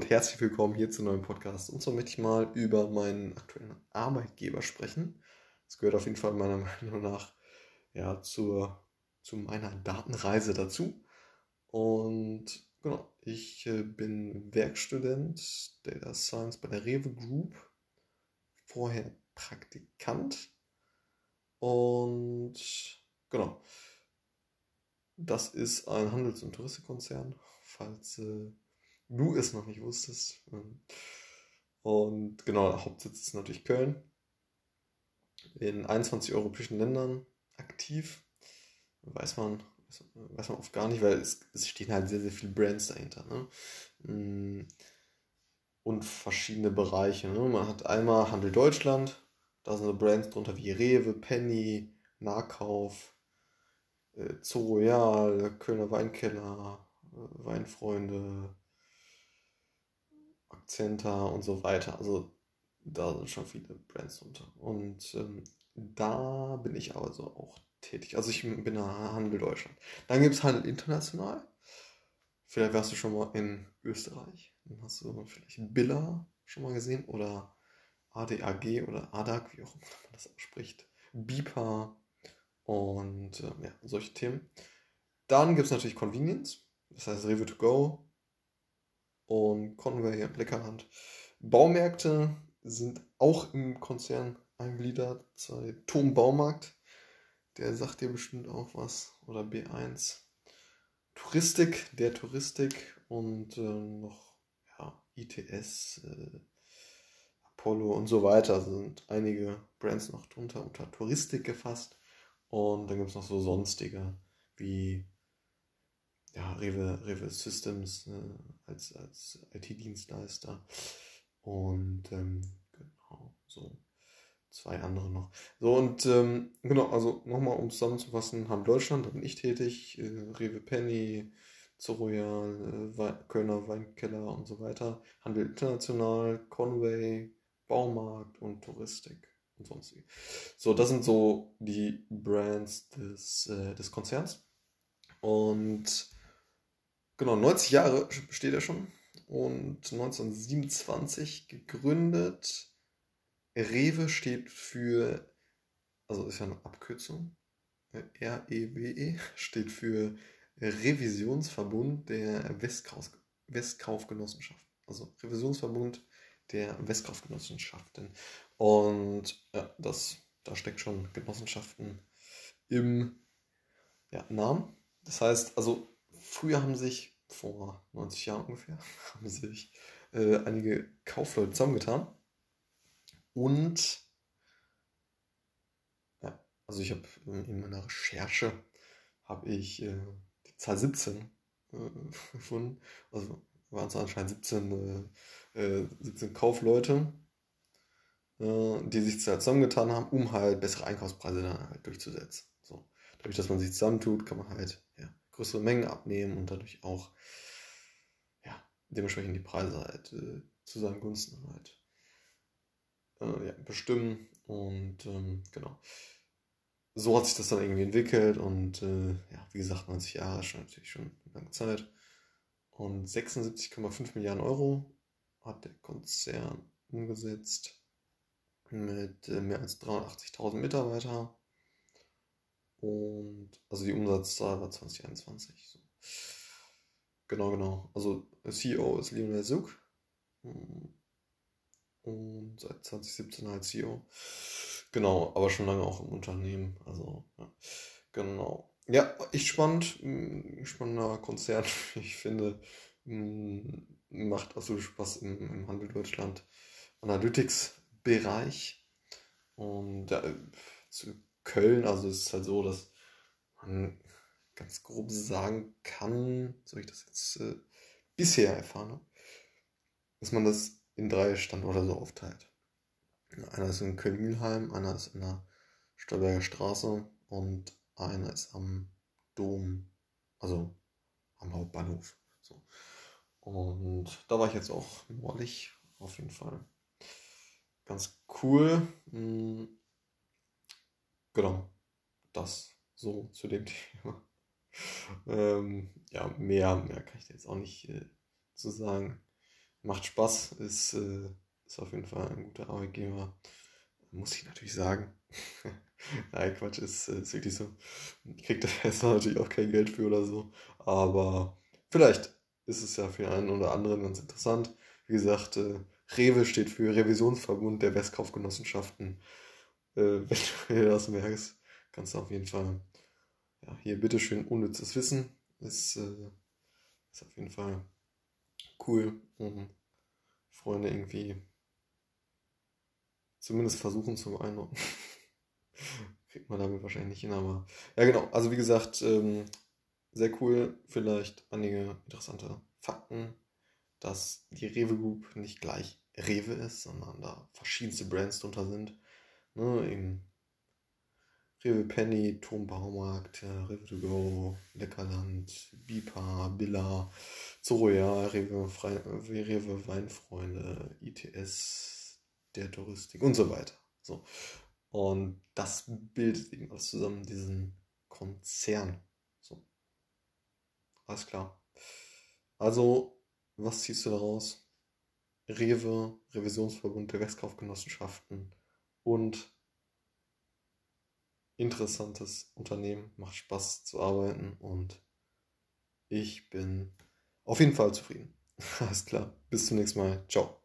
und herzlich willkommen hier zu neuen Podcast. Und zwar möchte ich mal über meinen aktuellen Arbeitgeber sprechen. Das gehört auf jeden Fall meiner Meinung nach ja, zur, zu meiner Datenreise dazu. Und genau, ich äh, bin Werkstudent Data Science bei der Rewe Group, vorher Praktikant. Und genau, das ist ein Handels- und Touristikkonzern, falls äh, du es noch nicht wusstest. Ähm, und genau, der Hauptsitz ist natürlich Köln. In 21 europäischen Ländern aktiv. Weiß man, weiß man oft gar nicht, weil es, es stehen halt sehr, sehr viele Brands dahinter. Ne? Mm, und verschiedene Bereiche. Ne? Man hat einmal Handel Deutschland, da sind so Brands drunter wie Rewe, Penny, Nahkauf, äh, Zoo Royal, Kölner Weinkeller, äh, Weinfreunde, Akzenta und so weiter. Also da sind schon viele Brands drunter. Und ähm, da bin ich also auch tätig. Also ich bin Handel Deutschland. Dann gibt es Handel International. Vielleicht warst du schon mal in Österreich. Dann hast du vielleicht Billa schon mal gesehen oder ADAG oder ADAG, wie auch immer man das ausspricht. BIPA und äh, ja, solche Themen. Dann gibt es natürlich Convenience, das heißt Rewe to go und Conway und Leckerhand. Baumärkte sind auch im Konzern eingliedert. Tom Baumarkt, der sagt dir bestimmt auch was. Oder B1. Touristik, der Touristik und äh, noch ja, ITS, äh, Apollo und so weiter. Also sind einige Brands noch drunter unter Touristik gefasst. Und dann gibt es noch so sonstige wie ja, Rewe, Rewe Systems äh, als, als IT-Dienstleister. Und ähm, genau, so zwei andere noch. So, und ähm, genau, also nochmal um zusammenzufassen, haben Deutschland, da bin ich tätig, äh, Rewe Penny, Zoroyal, äh, Kölner Weinkeller und so weiter, Handel International, Conway, Baumarkt und Touristik und sonstige. So, das sind so die Brands des, äh, des Konzerns. Und genau, 90 Jahre besteht er schon und 1927 gegründet Rewe steht für, also ist ja eine Abkürzung, R-E-W-E, steht für Revisionsverbund der Westkauf, Westkaufgenossenschaften. Also Revisionsverbund der Westkaufgenossenschaften. Und ja, das, da steckt schon Genossenschaften im ja, Namen. Das heißt, also früher haben sich, vor 90 Jahren ungefähr, haben sich äh, einige Kaufleute zusammengetan und ja, also ich habe in meiner Recherche habe ich äh, die Zahl 17 äh, gefunden. Also waren es anscheinend 17, äh, 17 äh, Kaufleute, äh, die sich zusammengetan haben, um halt bessere Einkaufspreise dann halt durchzusetzen. So. Dadurch, dass man sich zusammentut, kann man halt ja, größere Mengen abnehmen und dadurch auch ja, dementsprechend die Preise halt äh, zu seinen Gunsten halt äh, ja, bestimmen. Und ähm, genau. So hat sich das dann irgendwie entwickelt und äh, ja, wie gesagt, 90 Jahre ist schon natürlich schon eine lange Zeit. Und 76,5 Milliarden Euro hat der Konzern umgesetzt mit äh, mehr als 380.000 Mitarbeitern. Und also die Umsatzzahl war 2021. So. Genau, genau. Also CEO ist Lionel Suk und seit 2017 als CEO. Genau, aber schon lange auch im Unternehmen. Also, ja. Genau. Ja, echt spannend. Hm, spannender Konzern. Ich finde, hm, macht absolut Spaß im, im Handel Deutschland. Analytics-Bereich. Und ja, zu Köln, also es ist halt so, dass man ganz grob sagen kann, so ich das jetzt äh, bisher erfahren habe, dass man das in drei Standorte so aufteilt. Einer ist in Köln-Mühlheim, einer ist in der Stolberger Straße und einer ist am Dom, also am Hauptbahnhof. So. Und da war ich jetzt auch neulich, auf jeden Fall. Ganz cool. Hm. Genau, das so zu dem Thema. ähm, ja, mehr, mehr kann ich jetzt auch nicht äh, zu sagen. macht Spaß, ist, äh, ist auf jeden Fall ein guter Arbeitgeber. Muss ich natürlich sagen. Nein, Quatsch, ist, ist wirklich so. Kriegt der Fester natürlich auch kein Geld für oder so. Aber vielleicht ist es ja für einen oder anderen ganz interessant. Wie gesagt, äh, Rewe steht für Revisionsverbund der Westkaufgenossenschaften. Äh, wenn du das merkst, kannst du auf jeden Fall ja, hier bitteschön unnützes Wissen. Ist, äh, ist auf jeden Fall cool, um Freunde irgendwie zumindest versuchen zu einordnen. Kriegt man damit wahrscheinlich nicht hin, aber ja, genau. Also, wie gesagt, ähm, sehr cool. Vielleicht einige interessante Fakten, dass die Rewe Group nicht gleich Rewe ist, sondern da verschiedenste Brands drunter sind. Ne, eben Rewe Penny, Turmbaumarkt, Rewe to go, Leckerland, Bipa, Billa, Zoroya, Rewe, Rewe Weinfreunde, ITS, der Touristik und so weiter. So. Und das bildet eben alles zusammen, diesen Konzern. So. Alles klar. Also, was ziehst du daraus? Rewe, Revisionsverbund der Westkaufgenossenschaften und interessantes Unternehmen, macht Spaß zu arbeiten und ich bin auf jeden Fall zufrieden. Alles klar, bis zum nächsten Mal. Ciao.